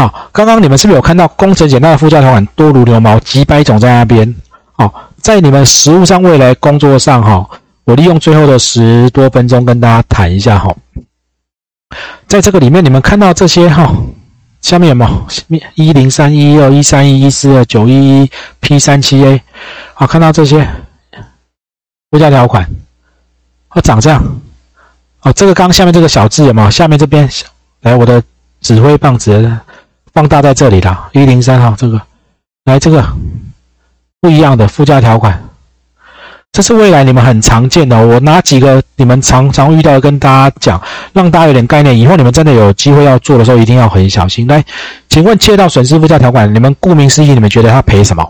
好，刚刚你们是不是有看到工程简单的附加条款多如牛毛，几百种在那边？好，在你们实务上未来工作上哈，我利用最后的十多分钟跟大家谈一下哈。在这个里面，你们看到这些哈，下面有没有一零三一二一三一一四二九一一 P 三七 A？好，看到这些附加条款，哦，长这样。哦，这个刚下面这个小字有没有？下面这边来我的指挥棒子放大在这里了，一零三号这个，来这个不一样的附加条款，这是未来你们很常见的。我拿几个你们常常遇到的跟大家讲，让大家有点概念。以后你们真的有机会要做的时候，一定要很小心。来，请问借到损失附加条款，你们顾名思义，你们觉得他赔什么？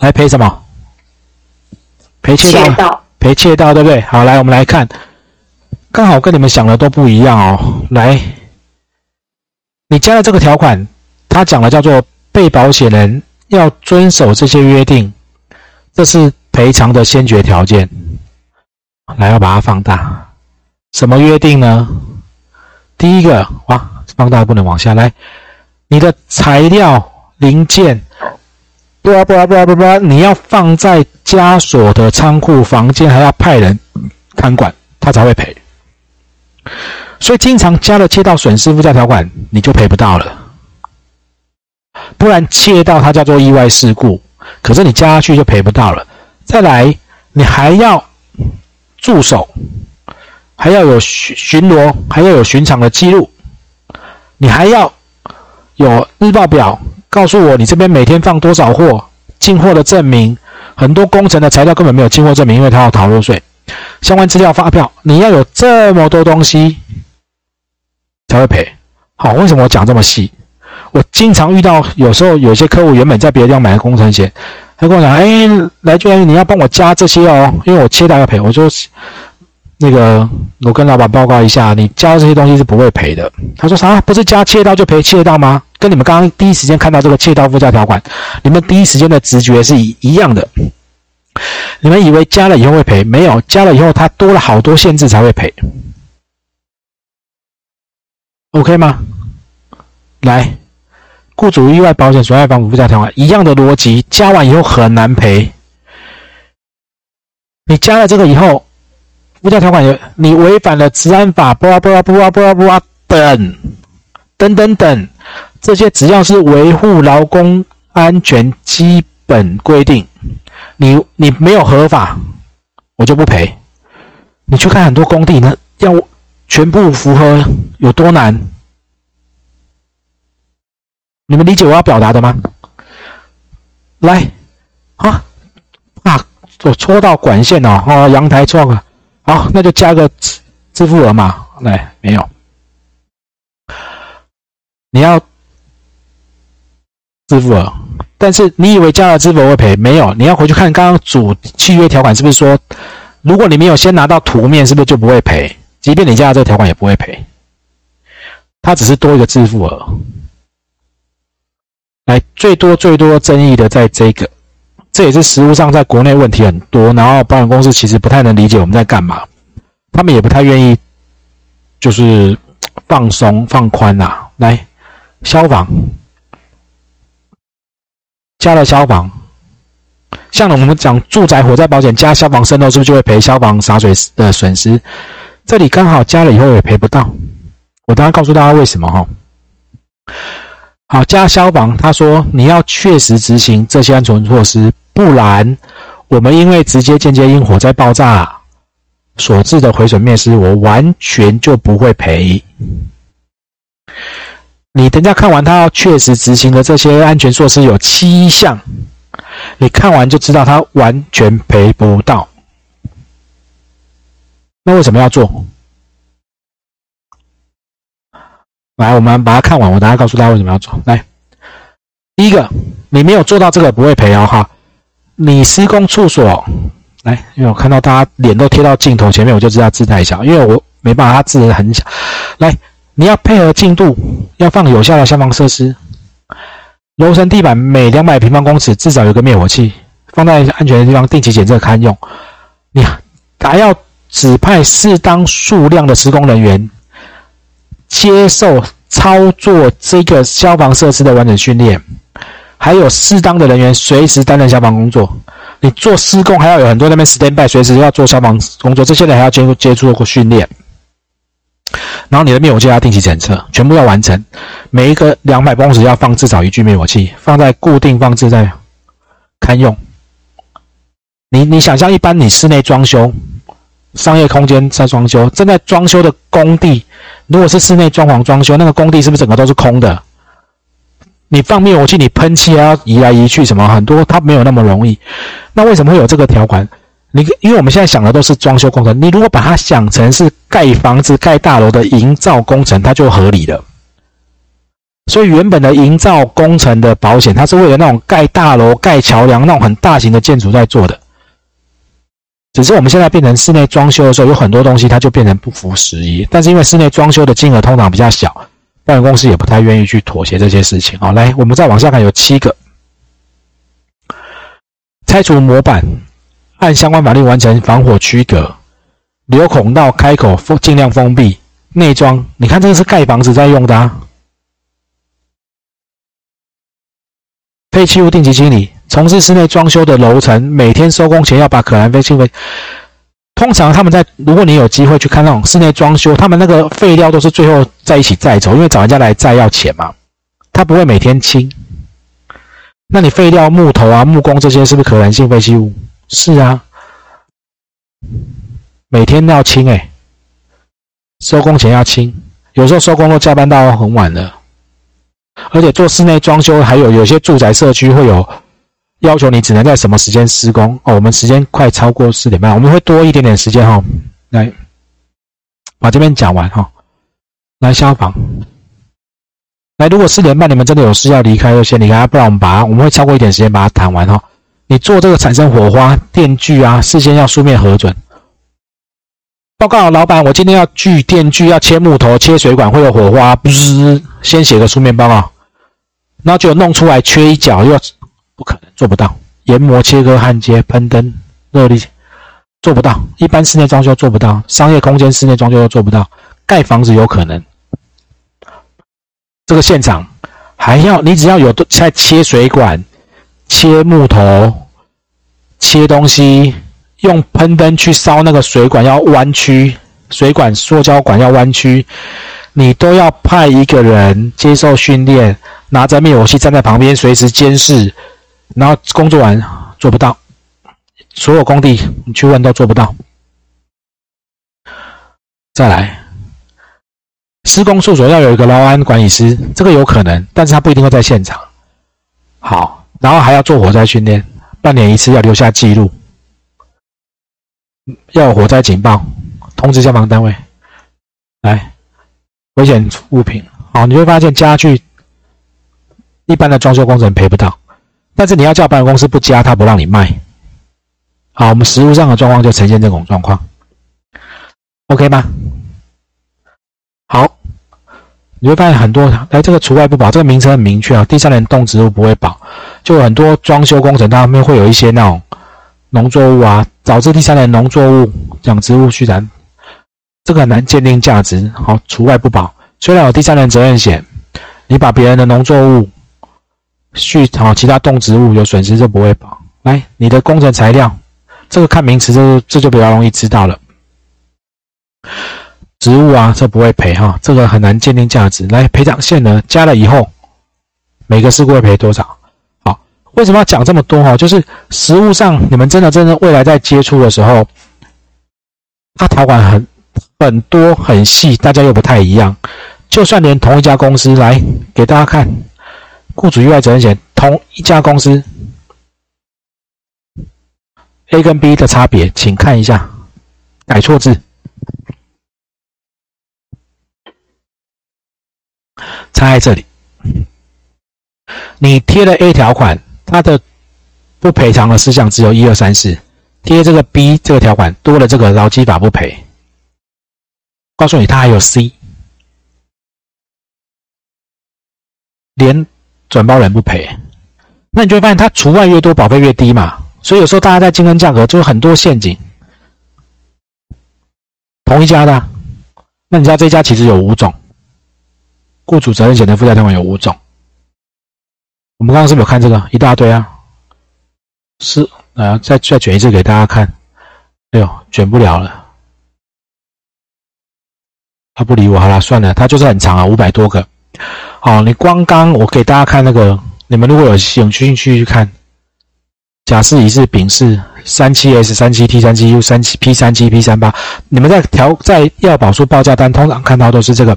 来赔什么？赔窃盗。赔窃盗，对不对？好，来，我们来看，刚好跟你们想的都不一样哦。来，你加了这个条款，它讲的叫做被保险人要遵守这些约定，这是赔偿的先决条件。来，要把它放大，什么约定呢？第一个，哇，放大不能往下来，你的材料零件。不啊不啊不啊不啊！你要放在枷锁的仓库房间，还要派人看管，他才会赔。所以经常加了切到损失附加条款，你就赔不到了。不然切到它叫做意外事故，可是你加去就赔不到了。再来，你还要驻守，还要有巡巡逻，还要有巡场的记录，你还要有日报表。告诉我，你这边每天放多少货？进货的证明，很多工程的材料根本没有进货证明，因为他要逃漏税。相关资料、发票，你要有这么多东西才会赔。好，为什么我讲这么细？我经常遇到，有时候有些客户原本在别的地方买的工程险，他跟我讲：“哎，来就你要帮我加这些哦，因为我切到要赔。”我说：“那个，我跟老板报告一下，你加这些东西是不会赔的。”他说：“啥？不是加切到就赔切到吗？”跟你们刚刚第一时间看到这个窃盗附加条款，你们第一时间的直觉是一一样的。你们以为加了以后会赔，没有加了以后，它多了好多限制才会赔。OK 吗？来，雇主意外保险损害防腐附加条款一样的逻辑，加完以后很难赔。你加了这个以后，附加条款有你违反了治安法，不啊不啊不啊不啊不啊等等等等。这些只要是维护劳工安全基本规定，你你没有合法，我就不赔。你去看很多工地呢，要全部符合有多难？你们理解我要表达的吗？来，啊啊，我戳到管线了，哦，阳台戳了，好，那就加个支支付额嘛。来，没有，你要。支付额，但是你以为加了支付额会赔？没有，你要回去看刚刚主契约条款是不是说，如果你没有先拿到图面，是不是就不会赔？即便你加了这个条款也不会赔，它只是多一个支付额。来，最多最多争议的在这个，这也是实物上在国内问题很多，然后保险公司其实不太能理解我们在干嘛，他们也不太愿意，就是放松放宽呐。来，消防。加了消防，像我们讲住宅火灾保险加消防渗漏，是不是就会赔消防洒水的损失？这里刚好加了以后也赔不到。我等下告诉大家为什么哈。好，加消防，他说你要确实执行这些安全措施，不然我们因为直接间接因火灾爆炸所致的毁损灭失，我完全就不会赔。你等下看完，他要确实执行的这些安全措施有七项，你看完就知道他完全赔不到。那为什么要做？来，我们把它看完，我等下告诉大家为什么要做。来，第一个，你没有做到这个不会赔哦，哈。你施工处所，来，因为我看到大家脸都贴到镜头前面，我就知道字太小，因为我没办法，他字很小。来。你要配合进度，要放有效的消防设施。楼层地板每两百平方公尺至少有个灭火器，放在安全的地方，定期检测堪用。你还要指派适当数量的施工人员，接受操作这个消防设施的完整训练，还有适当的人员随时担任消防工作。你做施工还要有很多那边 stand by，随时要做消防工作，这些人还要接接触过训练。然后你的灭火器要定期检测，全部要完成。每一个两百公尺要放至少一具灭火器，放在固定放置在堪用。你你想象一般你室内装修，商业空间在装修，正在装修的工地，如果是室内装潢装修，那个工地是不是整个都是空的？你放灭火器，你喷漆啊移来移去，什么很多，它没有那么容易。那为什么会有这个条款？你因为我们现在想的都是装修工程，你如果把它想成是盖房子、盖大楼的营造工程，它就合理了。所以原本的营造工程的保险，它是为了那种盖大楼、盖桥梁那种很大型的建筑在做的。只是我们现在变成室内装修的时候，有很多东西它就变成不符时宜。但是因为室内装修的金额通常比较小，保险公司也不太愿意去妥协这些事情。好，来，我们再往下看，有七个：拆除模板，按相关法律完成防火区隔，留孔道开口封尽量封闭，内装。你看这个是盖房子在用的啊。废弃物定期清理。从事室内装修的楼层，每天收工前要把可燃废气废。通常他们在，如果你有机会去看那种室内装修，他们那个废料都是最后在一起载走，因为找人家来载要钱嘛。他不会每天清。那你废料、木头啊、木工这些是不是可燃性废弃物？是啊，每天都要清哎，收工前要清，有时候收工都加班到很晚了。而且做室内装修，还有有些住宅社区会有。要求你只能在什么时间施工哦？我们时间快超过四点半，我们会多一点点时间哈。来，把这边讲完哈。来，消防，来，如果四点半你们真的有事要离开，就先离开，不然我们把，我们会超过一点时间把它谈完哈。你做这个产生火花电锯啊，事先要书面核准。报告老板，我今天要锯电锯，要切木头、切水管，会有火花，不是先写个书面报告，然后就弄出来缺一角又。不可能做不到，研磨、切割、焊接、喷灯、热力，做不到。一般室内装修做不到，商业空间室内装修都做不到。盖房子有可能，这个现场还要你只要有在切水管、切木头、切东西，用喷灯去烧那个水管要弯曲，水管塑胶管要弯曲，你都要派一个人接受训练，拿着灭火器站在旁边随时监视。然后工作完做不到，所有工地你去问都做不到。再来，施工处所要有一个劳安管理师，这个有可能，但是他不一定会在现场。好，然后还要做火灾训练，半年一次要留下记录，要有火灾警报，通知消防单位。来，危险物品，好，你会发现家具一般的装修工程赔不到。但是你要叫保险公司不加，他不让你卖。好，我们实物上的状况就呈现这种状况，OK 吗？好，你会发现很多，哎，这个除外不保，这个名称很明确啊。第三人动植物不会保，就很多装修工程他们会有一些那种农作物啊，导致第三人农作物养植物虽然，这个很难鉴定价值。好，除外不保。虽然有第三人责任险，你把别人的农作物。续好，其他动植物有损失就不会保。来，你的工程材料，这个看名词，这这就比较容易知道了。植物啊，这不会赔哈，这个很难鉴定价值。来，赔偿限额加了以后，每个事故会赔多少？好，为什么要讲这么多哈？就是实物上，你们真的真的未来在接触的时候，它条款很很多很细，大家又不太一样。就算连同一家公司来给大家看。雇主意外责任险，同一家公司，A 跟 B 的差别，请看一下，改错字，差在这里。你贴了 A 条款，它的不赔偿的事项只有一二三四，贴这个 B 这个条款多了这个劳基法不赔。告诉你，它还有 C，连。转包人不赔，那你就会发现它除外越多，保费越低嘛。所以有时候大家在竞争价格，就有很多陷阱。同一家的，那你知道这家其实有五种，雇主责任险的附加条款有五种。我们刚刚是不是有看这个一大堆啊？是，啊，再再卷一次给大家看。哎呦，卷不了了。他不理我，好了，算了，他就是很长啊，五百多个。好，你光刚我给大家看那个，你们如果有兴趣去看，甲式、乙式、丙式、三七 S、三七 T、三七 U、三七 P、三七 P、三八，你们在调在要保书报价单通常看到都是这个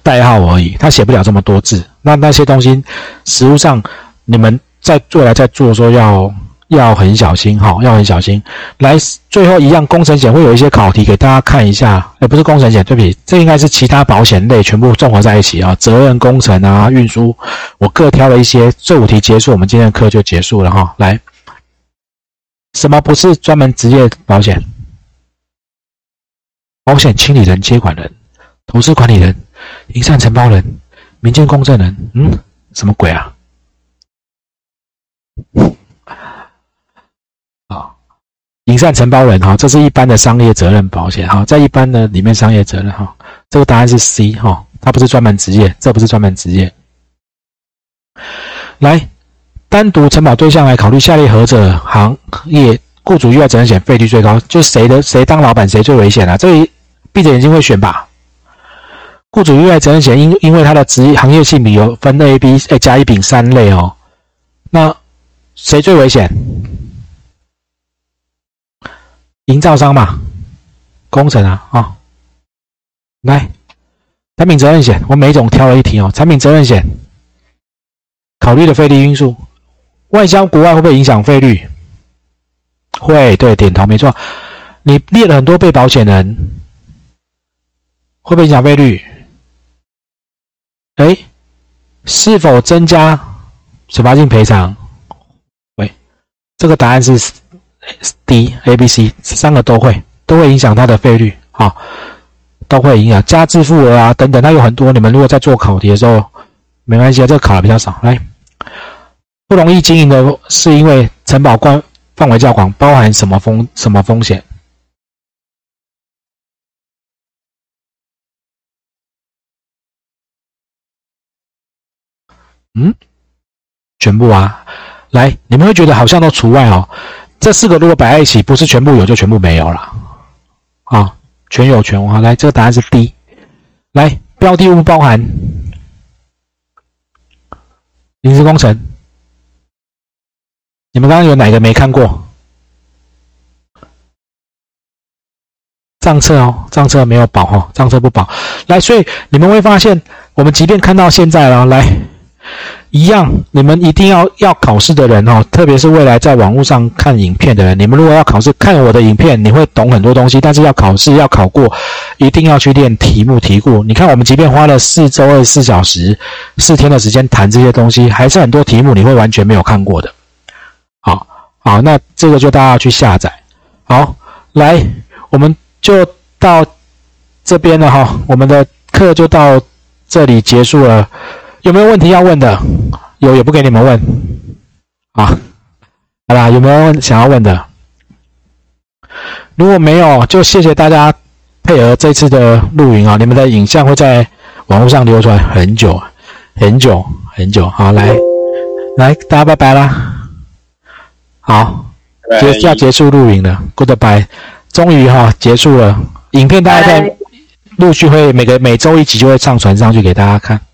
代号而已，他写不了这么多字。那那些东西，实物上你们在做来在做的时候要。要很小心哈，要很小心。来，最后一样，工程险会有一些考题给大家看一下。哎，不是工程险，对不起，这应该是其他保险类全部综合在一起啊。责任工程啊，运输，我各挑了一些。这五题结束，我们今天的课就结束了哈。来，什么不是专门职业保险？保险清理人、接管人、投资管理人、营善承包人、民间公证人。嗯，什么鬼啊？营善承包人哈，这是一般的商业责任保险哈，在一般的里面商业责任哈，这个答案是 C 哈，它不是专门职业，这不是专门职业。来，单独承保对象来考虑，下列何者行业雇主意外责任险费率最高？就谁的谁当老板谁最危险啊？这里闭着眼睛会选吧？雇主意外责任险因因为它的职业行业性比有分 A、B、A 加一丙三类哦，那谁最危险？营造商嘛，工程啊啊，来，产品责任险，我每种挑了一题哦。产品责任险考虑的费率因素，外销国外会不会影响费率？会，对，点头，没错。你列了很多被保险人，会不会影响费率？哎，是否增加惩罚性赔偿？喂，这个答案是。D、A、B、C 三个都会，都会影响它的费率，好，都会影响加自付额啊等等，它有很多。你们如果在做考题的时候，没关系啊，这个考的比较少。来，不容易经营的是因为承保关范围较广，包含什么风什么风险？嗯，全部啊，来，你们会觉得好像都除外哦。这四个如果摆在一起，不是全部有就全部没有了，啊，全有全无啊。来，这个答案是 D。来，标的物包含临时工程，你们刚刚有哪个没看过？账册哦，账册没有保哈，账册不保。来，所以你们会发现，我们即便看到现在了，来。一样，你们一定要要考试的人哦，特别是未来在网络上看影片的人，你们如果要考试看我的影片，你会懂很多东西。但是要考试要考过，一定要去练题目题库。你看，我们即便花了四周二十四小时、四天的时间谈这些东西，还是很多题目你会完全没有看过的。好，好，那这个就大家要去下载。好，来，我们就到这边了哈，我们的课就到这里结束了。有没有问题要问的？有也不给你们问，啊，好啦，有没有问想要问的？如果没有，就谢谢大家配合这次的录影啊！你们的影像会在网络上流传很久很久很久。好，来来，大家拜拜啦！好，结要结束录影了，Goodbye，终于哈结束了。影片大家在陆续会每个每周一集就会上传上去给大家看。啊。